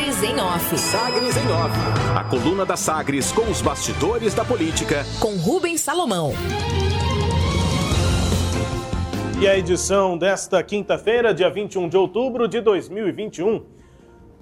Sagres em Off. Sagres em Off. A coluna da Sagres com os bastidores da política. Com Rubens Salomão. E a edição desta quinta-feira, dia 21 de outubro de 2021.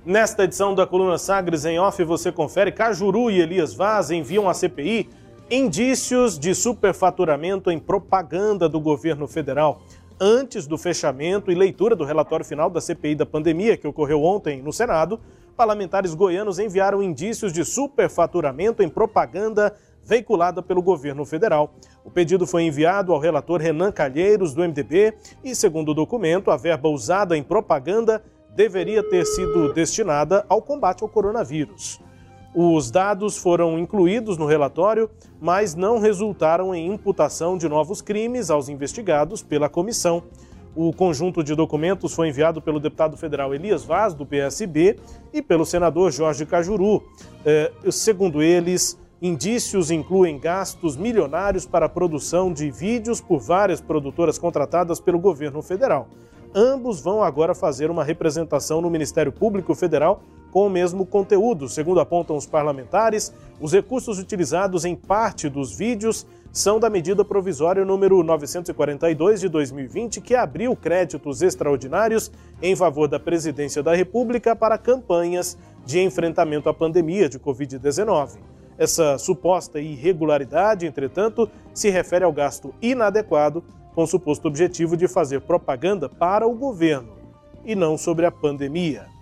Nesta edição da coluna Sagres em Off, você confere Cajuru e Elias Vaz enviam à CPI indícios de superfaturamento em propaganda do governo federal antes do fechamento e leitura do relatório final da CPI da pandemia, que ocorreu ontem no Senado, parlamentares goianos enviaram indícios de superfaturamento em propaganda veiculada pelo governo federal. O pedido foi enviado ao relator Renan Calheiros, do MDB, e, segundo o documento, a verba usada em propaganda deveria ter sido destinada ao combate ao coronavírus. Os dados foram incluídos no relatório, mas não resultaram em imputação de novos crimes aos investigados pela comissão. O conjunto de documentos foi enviado pelo deputado federal Elias Vaz, do PSB, e pelo senador Jorge Cajuru. É, segundo eles, indícios incluem gastos milionários para a produção de vídeos por várias produtoras contratadas pelo governo federal. Ambos vão agora fazer uma representação no Ministério Público Federal com o mesmo conteúdo. Segundo apontam os parlamentares, os recursos utilizados em parte dos vídeos são da medida provisória número 942 de 2020, que abriu créditos extraordinários em favor da Presidência da República para campanhas de enfrentamento à pandemia de Covid-19. Essa suposta irregularidade, entretanto, se refere ao gasto inadequado com o suposto objetivo de fazer propaganda para o governo e não sobre a pandemia.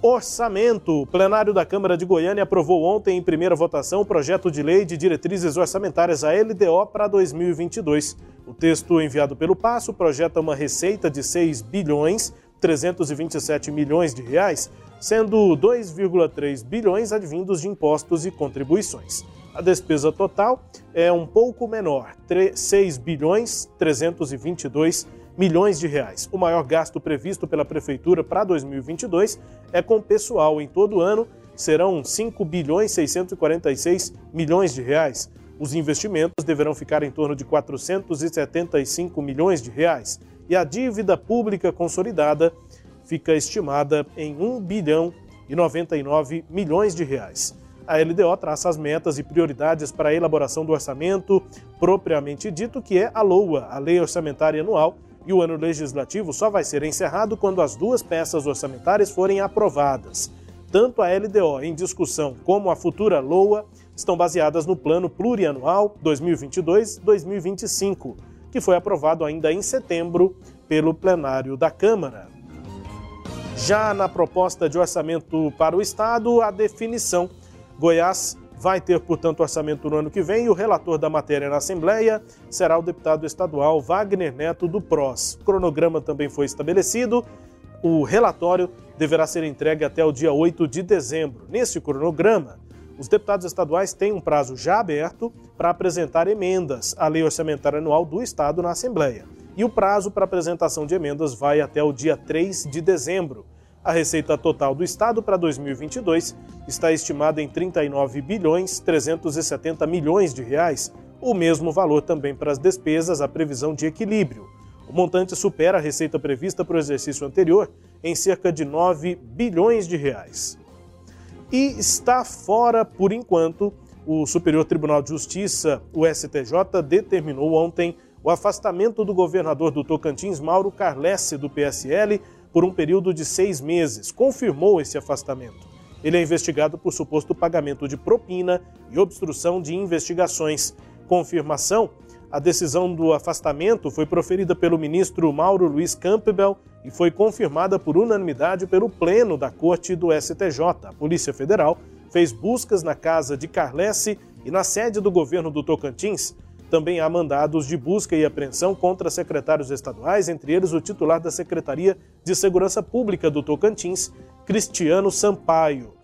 Orçamento. O plenário da Câmara de Goiânia aprovou ontem em primeira votação o projeto de lei de diretrizes orçamentárias a LDO para 2022. O texto enviado pelo Passo projeta uma receita de 6 bilhões 327 milhões de reais, sendo 2,3 bilhões advindos de impostos e contribuições. A despesa total é um pouco menor, 6 bilhões 322 milhões de reais. O maior gasto previsto pela prefeitura para 2022 é com pessoal. Em todo ano serão 5 bilhões 646 milhões de reais. Os investimentos deverão ficar em torno de 475 milhões de reais e a dívida pública consolidada fica estimada em 1 bilhão e 99 milhões de reais. A LDO traça as metas e prioridades para a elaboração do orçamento propriamente dito, que é a LOA, a Lei Orçamentária Anual, e o ano legislativo só vai ser encerrado quando as duas peças orçamentárias forem aprovadas. Tanto a LDO em discussão como a futura LOA estão baseadas no Plano Plurianual 2022-2025, que foi aprovado ainda em setembro pelo plenário da Câmara. Já na proposta de orçamento para o Estado, a definição. Goiás vai ter, portanto, orçamento no ano que vem e o relator da matéria na Assembleia será o deputado estadual Wagner Neto do PROS. O cronograma também foi estabelecido. O relatório deverá ser entregue até o dia 8 de dezembro. Nesse cronograma, os deputados estaduais têm um prazo já aberto para apresentar emendas à Lei Orçamentária Anual do Estado na Assembleia. E o prazo para apresentação de emendas vai até o dia 3 de dezembro. A receita total do Estado para 2022 está estimada em 39 bilhões 370 milhões de reais, o mesmo valor também para as despesas, a previsão de equilíbrio. O montante supera a receita prevista para o exercício anterior em cerca de 9 bilhões de reais. E está fora, por enquanto, o Superior Tribunal de Justiça, o STJ, determinou ontem o afastamento do governador do Tocantins, Mauro Carlesse, do PSL, por um período de seis meses. Confirmou esse afastamento. Ele é investigado por suposto pagamento de propina e obstrução de investigações. Confirmação: a decisão do afastamento foi proferida pelo ministro Mauro Luiz Campbell e foi confirmada por unanimidade pelo Pleno da Corte do STJ. A Polícia Federal fez buscas na casa de Carlesse e na sede do governo do Tocantins também há mandados de busca e apreensão contra secretários estaduais, entre eles o titular da Secretaria de Segurança Pública do Tocantins, Cristiano Sampaio.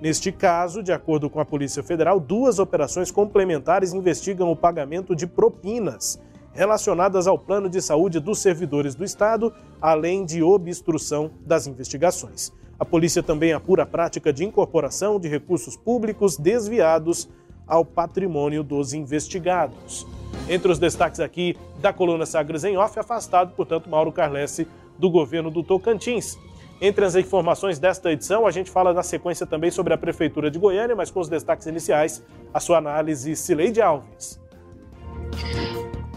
Neste caso, de acordo com a Polícia Federal, duas operações complementares investigam o pagamento de propinas relacionadas ao plano de saúde dos servidores do Estado, além de obstrução das investigações. A polícia também apura a prática de incorporação de recursos públicos desviados ao patrimônio dos investigados. Entre os destaques aqui da coluna Sagres em Off, afastado, portanto, Mauro Carlesse do governo do Tocantins. Entre as informações desta edição, a gente fala na sequência também sobre a Prefeitura de Goiânia, mas com os destaques iniciais, a sua análise, Cileide Alves.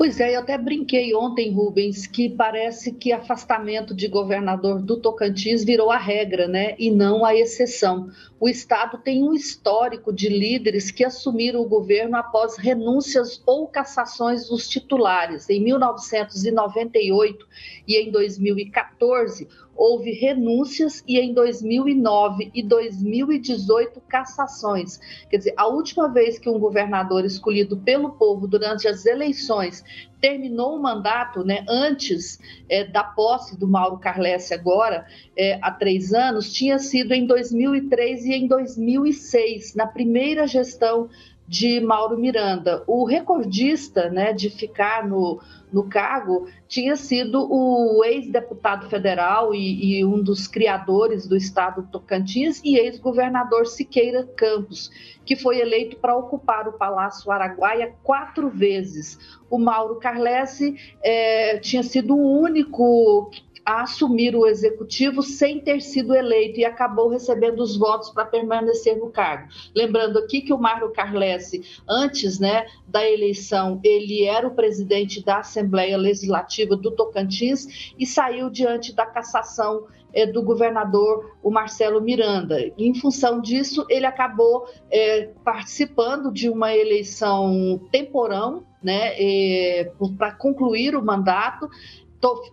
Pois é, eu até brinquei ontem, Rubens, que parece que afastamento de governador do Tocantins virou a regra, né? E não a exceção. O Estado tem um histórico de líderes que assumiram o governo após renúncias ou cassações dos titulares. Em 1998 e em 2014, houve renúncias e em 2009 e 2018 cassações. Quer dizer, a última vez que um governador escolhido pelo povo durante as eleições terminou o mandato, né, antes é, da posse do Mauro Carlesse agora, é, há três anos, tinha sido em 2003 e em 2006, na primeira gestão de Mauro Miranda. O recordista né, de ficar no, no cargo tinha sido o ex-deputado federal e, e, um dos criadores do estado Tocantins e ex-governador Siqueira Campos, que foi eleito para ocupar o Palácio Araguaia quatro vezes. O Mauro Carlesse é, tinha sido o único a assumir o executivo sem ter sido eleito e acabou recebendo os votos para permanecer no cargo. Lembrando aqui que o Mário Carlesse, antes né, da eleição, ele era o presidente da Assembleia Legislativa do Tocantins e saiu diante da cassação é, do governador, o Marcelo Miranda. Em função disso, ele acabou é, participando de uma eleição temporão, né, é, para concluir o mandato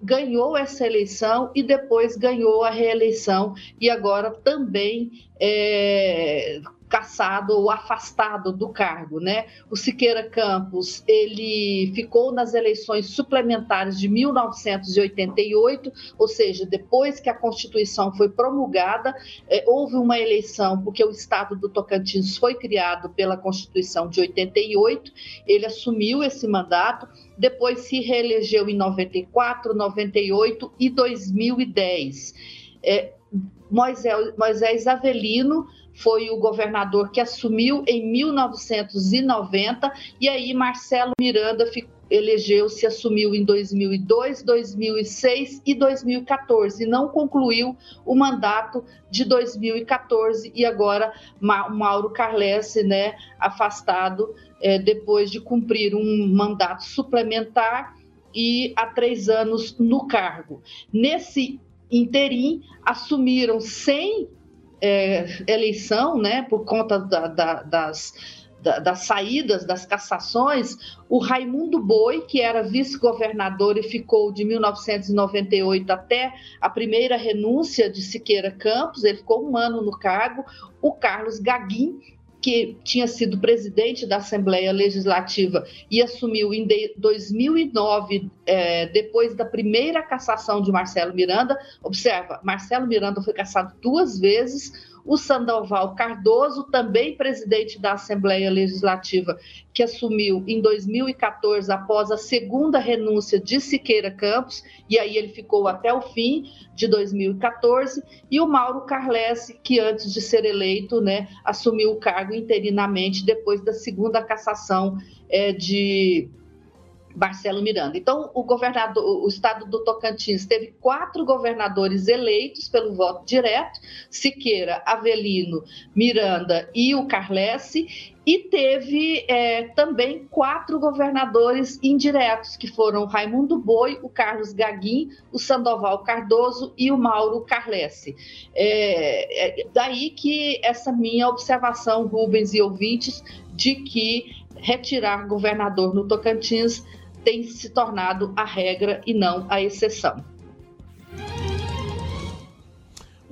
ganhou essa eleição e depois ganhou a reeleição e agora também é, caçado ou afastado do cargo, né? O Siqueira Campos, ele ficou nas eleições suplementares de 1988, ou seja, depois que a Constituição foi promulgada, eh, houve uma eleição porque o estado do Tocantins foi criado pela Constituição de 88, ele assumiu esse mandato, depois se reelegeu em 94, 98 e 2010. É, Moisés, Moisés Avelino foi o governador que assumiu em 1990 e aí Marcelo Miranda elegeu-se, assumiu em 2002, 2006 e 2014 e não concluiu o mandato de 2014 e agora Mauro Carlesse, né, afastado é, depois de cumprir um mandato suplementar e há três anos no cargo. Nesse interim, assumiram sem é, eleição, né, por conta da, da, das, da, das saídas, das cassações, o Raimundo Boi, que era vice-governador e ficou de 1998 até a primeira renúncia de Siqueira Campos, ele ficou um ano no cargo, o Carlos Gaguin, que tinha sido presidente da Assembleia Legislativa e assumiu em 2009, é, depois da primeira cassação de Marcelo Miranda. Observa, Marcelo Miranda foi cassado duas vezes o Sandoval Cardoso, também presidente da Assembleia Legislativa, que assumiu em 2014 após a segunda renúncia de Siqueira Campos, e aí ele ficou até o fim de 2014, e o Mauro Carlesse, que antes de ser eleito, né, assumiu o cargo interinamente depois da segunda cassação é, de Marcelo Miranda. Então, o governador, o estado do Tocantins teve quatro governadores eleitos pelo voto direto: Siqueira, Avelino, Miranda e o Carlesse, e teve é, também quatro governadores indiretos, que foram Raimundo Boi, o Carlos Gaguin, o Sandoval Cardoso e o Mauro Carlesse. É, é daí que essa minha observação, Rubens e ouvintes, de que retirar governador no Tocantins tem se tornado a regra e não a exceção.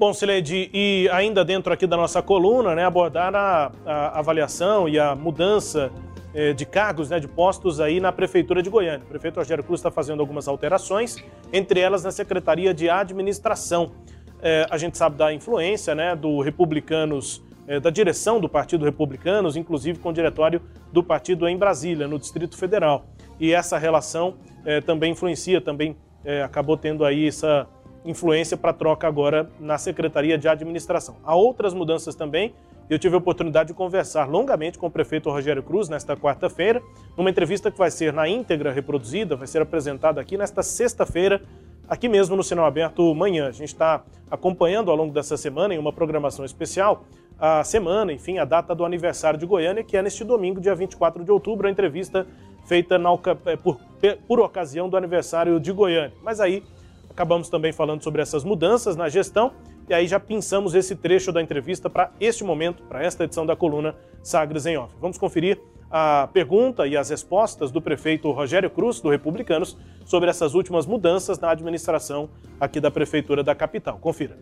Bom, Sileide, e ainda dentro aqui da nossa coluna, né, abordar a, a avaliação e a mudança eh, de cargos, né, de postos aí na Prefeitura de Goiânia. O prefeito Rogério Cruz está fazendo algumas alterações, entre elas na Secretaria de Administração. Eh, a gente sabe da influência né, do Republicanos, eh, da direção do Partido Republicanos, inclusive com o diretório do partido em Brasília, no Distrito Federal e essa relação é, também influencia, também é, acabou tendo aí essa influência para troca agora na Secretaria de Administração. Há outras mudanças também. Eu tive a oportunidade de conversar longamente com o prefeito Rogério Cruz nesta quarta-feira, numa entrevista que vai ser na íntegra reproduzida, vai ser apresentada aqui nesta sexta-feira, aqui mesmo no Sinal Aberto Manhã. A gente está acompanhando ao longo dessa semana, em uma programação especial, a semana, enfim, a data do aniversário de Goiânia, que é neste domingo, dia 24 de outubro, a entrevista feita na, é, por, por ocasião do aniversário de Goiânia. Mas aí acabamos também falando sobre essas mudanças na gestão e aí já pensamos esse trecho da entrevista para este momento, para esta edição da coluna Sagres em Off. Vamos conferir a pergunta e as respostas do prefeito Rogério Cruz, do Republicanos, sobre essas últimas mudanças na administração aqui da Prefeitura da capital. Confira.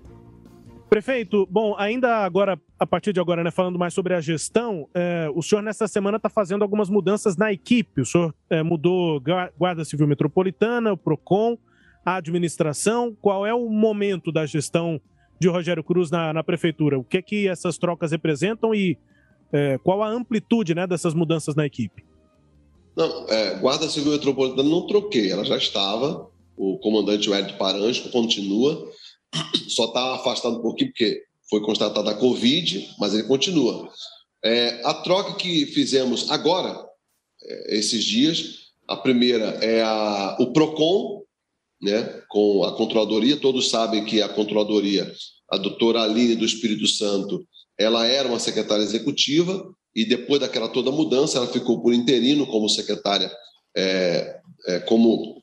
Prefeito, bom, ainda agora, a partir de agora, né, falando mais sobre a gestão, é, o senhor nessa semana está fazendo algumas mudanças na equipe. O senhor é, mudou Guarda Civil Metropolitana, o PROCON, a administração. Qual é o momento da gestão de Rogério Cruz na, na prefeitura? O que é que essas trocas representam e é, qual a amplitude né, dessas mudanças na equipe? Não, é, Guarda Civil Metropolitana não troquei, ela já estava. O comandante Wellington Paranjo continua só está afastado um pouquinho porque foi constatada a Covid, mas ele continua. É, a troca que fizemos agora, é, esses dias, a primeira é a, o PROCON, né, com a controladoria. Todos sabem que a controladoria, a doutora Aline do Espírito Santo, ela era uma secretária executiva e depois daquela toda mudança, ela ficou por interino como secretária, é, é, como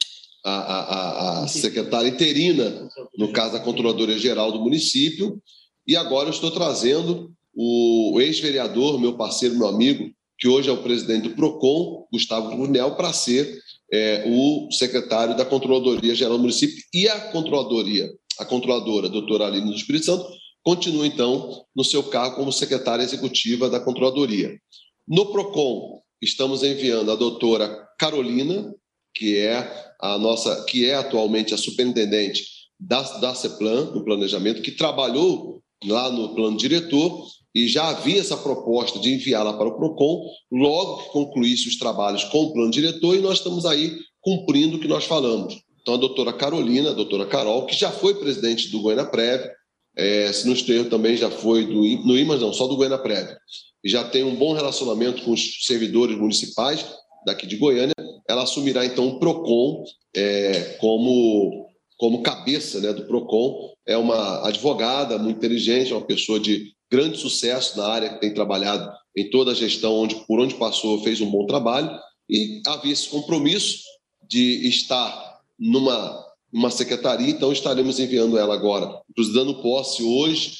a, a, a secretária interina, no caso da Controladoria Geral do município, e agora eu estou trazendo o ex-vereador, meu parceiro, meu amigo, que hoje é o presidente do PROCON, Gustavo Brunel, para ser é, o secretário da Controladoria Geral do município. E a Controladoria, a controladora, a doutora Aline do Espírito Santo, continua, então, no seu cargo como secretária executiva da Controladoria. No PROCON, estamos enviando a doutora Carolina, que é a nossa, que é atualmente a superintendente da, da CEPLAN, do planejamento, que trabalhou lá no plano diretor e já havia essa proposta de enviá-la para o PROCON logo que concluísse os trabalhos com o plano diretor e nós estamos aí cumprindo o que nós falamos. Então, a doutora Carolina, a doutora Carol, que já foi presidente do Goiânia Prévio, é, se não estou também já foi do, no IMAS, não, só do Goiânia Prévio, e já tem um bom relacionamento com os servidores municipais daqui de Goiânia, ela assumirá então o PROCON é, como, como cabeça né, do PROCON. É uma advogada muito inteligente, é uma pessoa de grande sucesso na área, que tem trabalhado em toda a gestão, onde, por onde passou, fez um bom trabalho, e havia esse compromisso de estar numa, numa secretaria, então estaremos enviando ela agora, dando posse hoje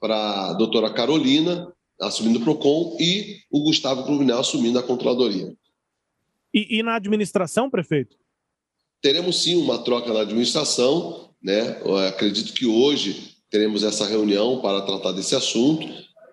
para a doutora Carolina, assumindo o PROCON, e o Gustavo Cruvinel assumindo a controladoria. E, e, na administração, prefeito? Teremos sim uma troca na administração, né? Eu acredito que hoje teremos essa reunião para tratar desse assunto,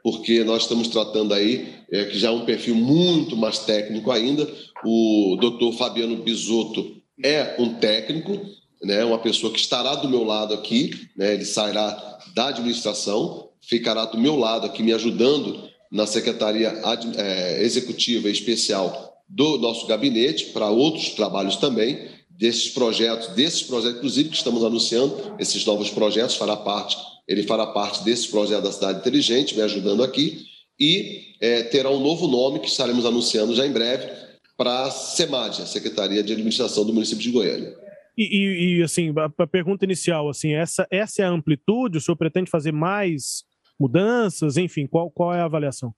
porque nós estamos tratando aí, é, que já é um perfil muito mais técnico ainda. O doutor Fabiano Bisotto é um técnico, né? uma pessoa que estará do meu lado aqui, né? ele sairá da administração, ficará do meu lado aqui me ajudando na Secretaria é, Executiva Especial do nosso gabinete para outros trabalhos também, desses projetos, desses projetos, inclusive que estamos anunciando, esses novos projetos, fará parte, ele fará parte desses projetos da Cidade Inteligente, me ajudando aqui, e é, terá um novo nome que estaremos anunciando já em breve para a SEMAD, a Secretaria de Administração do município de Goiânia. E, e, e assim, a, a pergunta inicial, assim, essa, essa é a amplitude? O senhor pretende fazer mais mudanças? Enfim, qual, qual é a avaliação?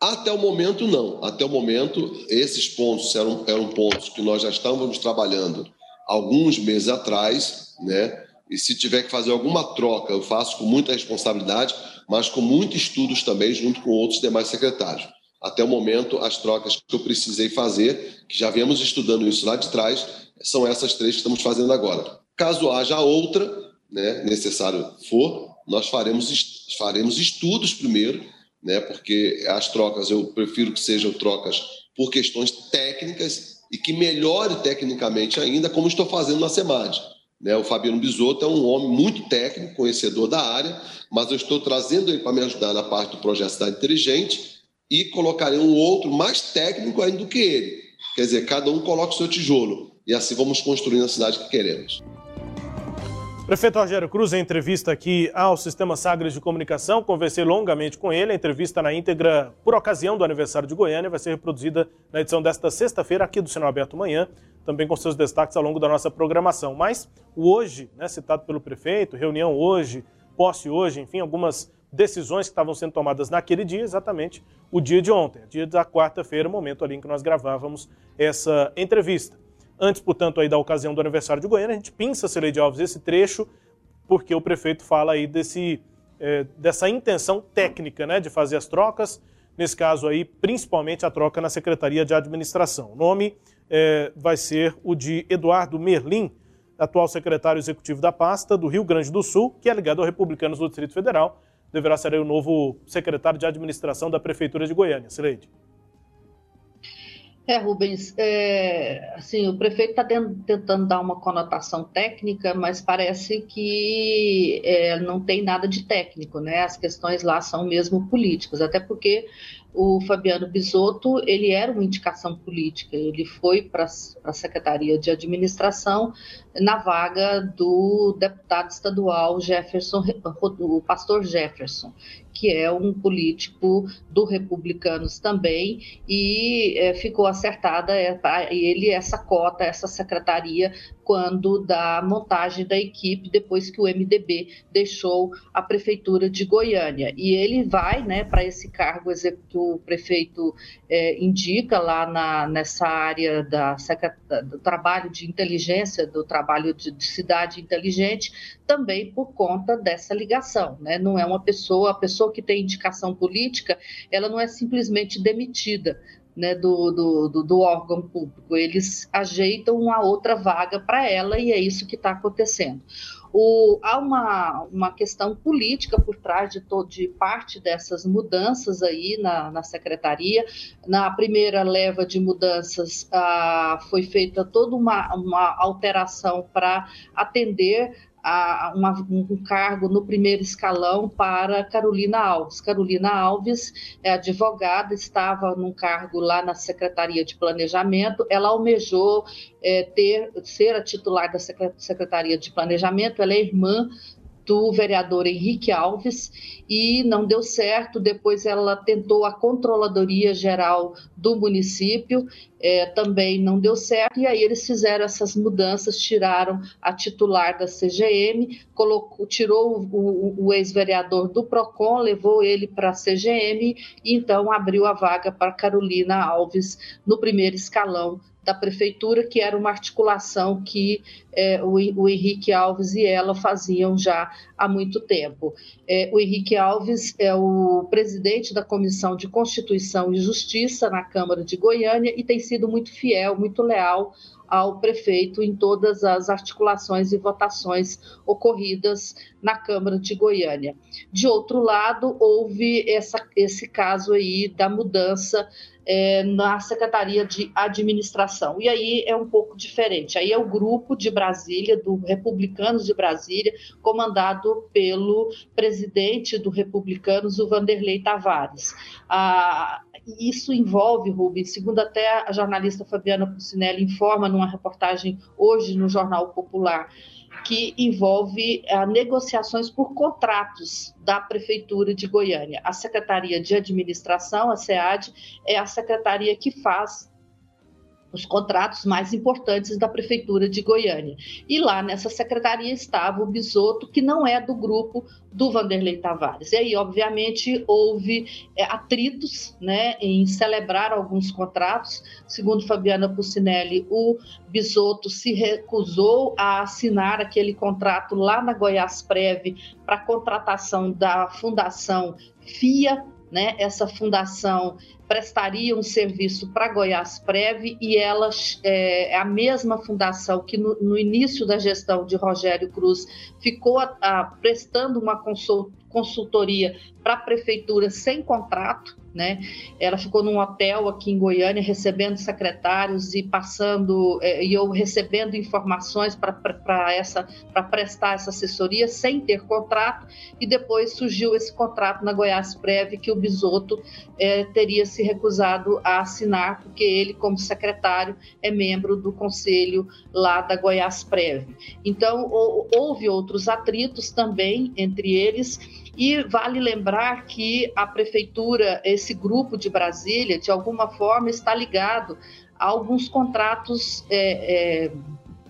Até o momento, não. Até o momento, esses pontos eram, eram pontos que nós já estávamos trabalhando alguns meses atrás, né? E se tiver que fazer alguma troca, eu faço com muita responsabilidade, mas com muitos estudos também, junto com outros demais secretários. Até o momento, as trocas que eu precisei fazer, que já viemos estudando isso lá de trás, são essas três que estamos fazendo agora. Caso haja outra, né, necessário for, nós faremos, faremos estudos primeiro né? Porque as trocas eu prefiro que sejam trocas por questões técnicas e que melhore tecnicamente ainda, como estou fazendo na SEMAD. Né? O Fabiano Bisotto é um homem muito técnico, conhecedor da área, mas eu estou trazendo ele para me ajudar na parte do projeto Cidade Inteligente e colocarei um outro mais técnico ainda do que ele. Quer dizer, cada um coloca o seu tijolo e assim vamos construindo a cidade que queremos. Prefeito Rogério Cruz, em entrevista aqui ao Sistema Sagres de Comunicação, conversei longamente com ele. A entrevista na íntegra, por ocasião do aniversário de Goiânia, vai ser reproduzida na edição desta sexta-feira aqui do Sinal Aberto Manhã, também com seus destaques ao longo da nossa programação. Mas o hoje, né, citado pelo prefeito, reunião hoje, posse hoje, enfim, algumas decisões que estavam sendo tomadas naquele dia, exatamente o dia de ontem, dia da quarta-feira, momento ali em que nós gravávamos essa entrevista. Antes, portanto, aí da ocasião do aniversário de Goiânia, a gente pinça, Celede Alves, esse trecho, porque o prefeito fala aí desse, é, dessa intenção técnica né, de fazer as trocas, nesse caso aí, principalmente a troca na Secretaria de Administração. O nome é, vai ser o de Eduardo Merlim, atual secretário executivo da pasta do Rio Grande do Sul, que é ligado ao Republicanos do Distrito Federal, deverá ser o novo secretário de Administração da Prefeitura de Goiânia. Sileide. É, Rubens, é, assim, o prefeito está tentando dar uma conotação técnica, mas parece que é, não tem nada de técnico, né? As questões lá são mesmo políticas, até porque o Fabiano Bisotto, ele era uma indicação política, ele foi para a Secretaria de Administração na vaga do deputado estadual Jefferson, o pastor Jefferson, que é um político do Republicanos também, e é, ficou acertada é, ele essa cota, essa secretaria quando da montagem da equipe depois que o MDB deixou a prefeitura de Goiânia. E ele vai né, para esse cargo que o prefeito é, indica lá na, nessa área da, do trabalho de inteligência, do trabalho de, de, cidade inteligente, também por conta dessa ligação. Né? Não é uma pessoa, a pessoa que tem indicação política, ela não é simplesmente demitida né, do, do, do, órgão público. Eles ajeitam uma outra vaga para ela e é isso que está acontecendo. O, há uma, uma questão política por trás de, todo, de parte dessas mudanças aí na, na secretaria. Na primeira leva de mudanças ah, foi feita toda uma, uma alteração para atender a, uma, um cargo no primeiro escalão para Carolina Alves. Carolina Alves é advogada, estava num cargo lá na Secretaria de Planejamento, ela almejou é, ter, ser a titular da Secretaria de Planejamento, ela é irmã do vereador Henrique Alves e não deu certo. Depois ela tentou a Controladoria Geral do município, é, também não deu certo. E aí eles fizeram essas mudanças, tiraram a titular da CGM, colocou, tirou o, o, o ex-vereador do PROCON, levou ele para a CGM e então abriu a vaga para Carolina Alves no primeiro escalão da prefeitura, que era uma articulação que é, o, o, Henrique Alves e ela faziam já há muito tempo. É, o Henrique Alves é o presidente da Comissão de Constituição e Justiça na Câmara de Goiânia e tem sido muito fiel, muito leal ao prefeito em todas as articulações e votações ocorridas na Câmara de Goiânia. De outro lado, houve essa, esse caso aí da mudança é, na Secretaria de Administração. E aí é um pouco diferente. Aí é o grupo de Brasília, do Republicanos de Brasília, comandado pelo presidente do Republicanos, o Vanderlei Tavares. Ah, isso envolve, Rubens, segundo até a jornalista Fabiana Pucinelli informa numa reportagem hoje no Jornal Popular, que envolve uh, negociações por contratos da Prefeitura de Goiânia. A Secretaria de Administração, a SEAD, é a secretaria que faz os contratos mais importantes da Prefeitura de Goiânia. E lá nessa secretaria estava o Bisoto, que não é do grupo do Vanderlei Tavares. E aí, obviamente, houve é, atritos né, em celebrar alguns contratos. Segundo Fabiana Pucinelli, o Bisoto se recusou a assinar aquele contrato lá na Goiás Preve para contratação da Fundação FIA, né? Essa fundação prestaria um serviço para Goiás Prev e ela é, é, a mesma fundação que no, no, início da gestão de Rogério Cruz ficou a, a, prestando uma consultoria para a prefeitura sem contrato, né? Ela ficou num hotel aqui em Goiânia recebendo secretários e passando é, e eu recebendo informações para essa para prestar essa assessoria sem ter contrato e depois surgiu esse contrato na Goiás Prev que o Bisoto é, teria se recusado a assinar porque ele como secretário é membro do conselho lá da Goiás Prev. Então houve outros atritos também entre eles e vale lembrar que a prefeitura, esse grupo de Brasília, de alguma forma está ligado a alguns contratos, é, é,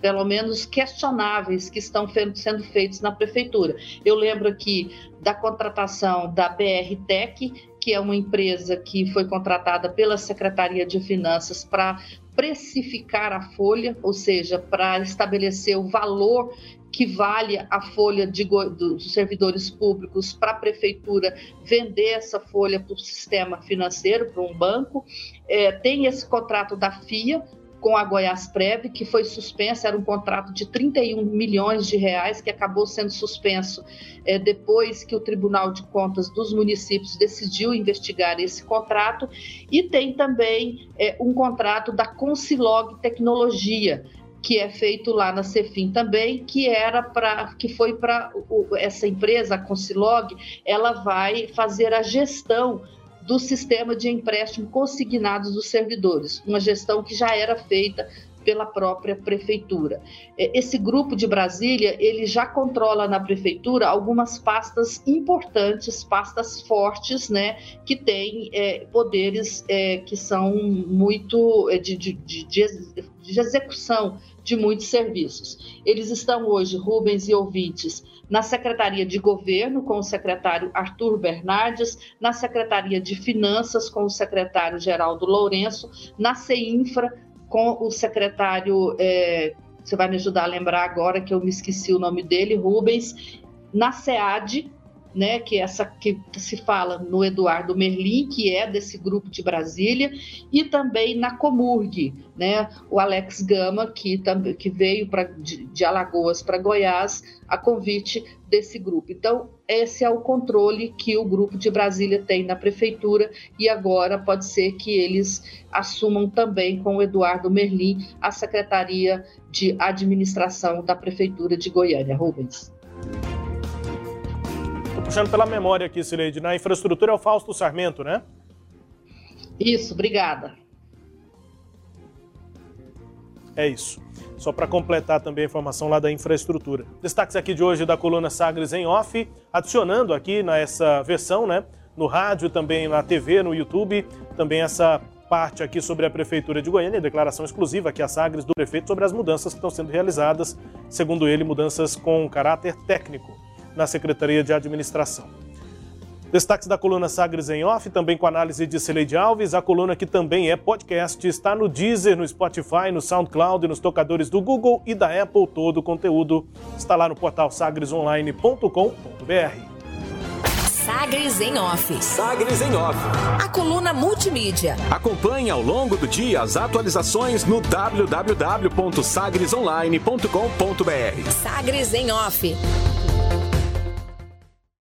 pelo menos questionáveis, que estão sendo feitos na prefeitura. Eu lembro aqui da contratação da BR Tech, que é uma empresa que foi contratada pela Secretaria de Finanças para precificar a folha, ou seja, para estabelecer o valor que vale a folha de, dos servidores públicos para a prefeitura vender essa folha para o sistema financeiro, para um banco. É, tem esse contrato da FIA com a Goiás Prev, que foi suspenso, era um contrato de 31 milhões de reais, que acabou sendo suspenso é, depois que o Tribunal de Contas dos municípios decidiu investigar esse contrato, e tem também é, um contrato da Concilog Tecnologia, que é feito lá na Cefim também, que era para que foi para essa empresa, a Concilog, ela vai fazer a gestão do sistema de empréstimo consignados dos servidores, uma gestão que já era feita pela própria prefeitura. É, esse grupo de Brasília, ele já controla na prefeitura algumas pastas importantes, pastas fortes, né, que têm é, poderes é, que são muito é, de, de, de, de execução de muitos serviços. Eles estão hoje, Rubens e ouvintes, na Secretaria de Governo, com o secretário Arthur Bernardes, na Secretaria de Finanças, com o secretário Geraldo Lourenço, na CEINFRA, com o secretário, é, você vai me ajudar a lembrar agora que eu me esqueci o nome dele, Rubens, na SEAD, né, que essa que se fala no Eduardo Merlin, que é desse grupo de Brasília, e também na Comurg, né, o Alex Gama, que, que veio pra, de, de Alagoas para Goiás a convite desse grupo. Então, esse é o controle que o grupo de Brasília tem na prefeitura e agora pode ser que eles assumam também com o Eduardo Merlin a Secretaria de Administração da Prefeitura de Goiânia. Rubens puxando pela memória aqui, Sileide, na infraestrutura é o Fausto Sarmento, né? Isso, obrigada. É isso. Só para completar também a informação lá da infraestrutura. Destaques aqui de hoje da coluna Sagres em off, adicionando aqui nessa versão, né? No rádio, também na TV, no YouTube, também essa parte aqui sobre a Prefeitura de Goiânia, declaração exclusiva aqui a Sagres do prefeito sobre as mudanças que estão sendo realizadas, segundo ele, mudanças com caráter técnico na Secretaria de Administração. Destaques da coluna Sagres em Off, também com análise de Celeide Alves. A coluna que também é podcast está no Deezer, no Spotify, no SoundCloud, nos tocadores do Google e da Apple. Todo o conteúdo está lá no portal sagresonline.com.br. Sagres em Off. Sagres em Off. A coluna multimídia. Acompanhe ao longo do dia as atualizações no www.sagresonline.com.br. Sagres em Off.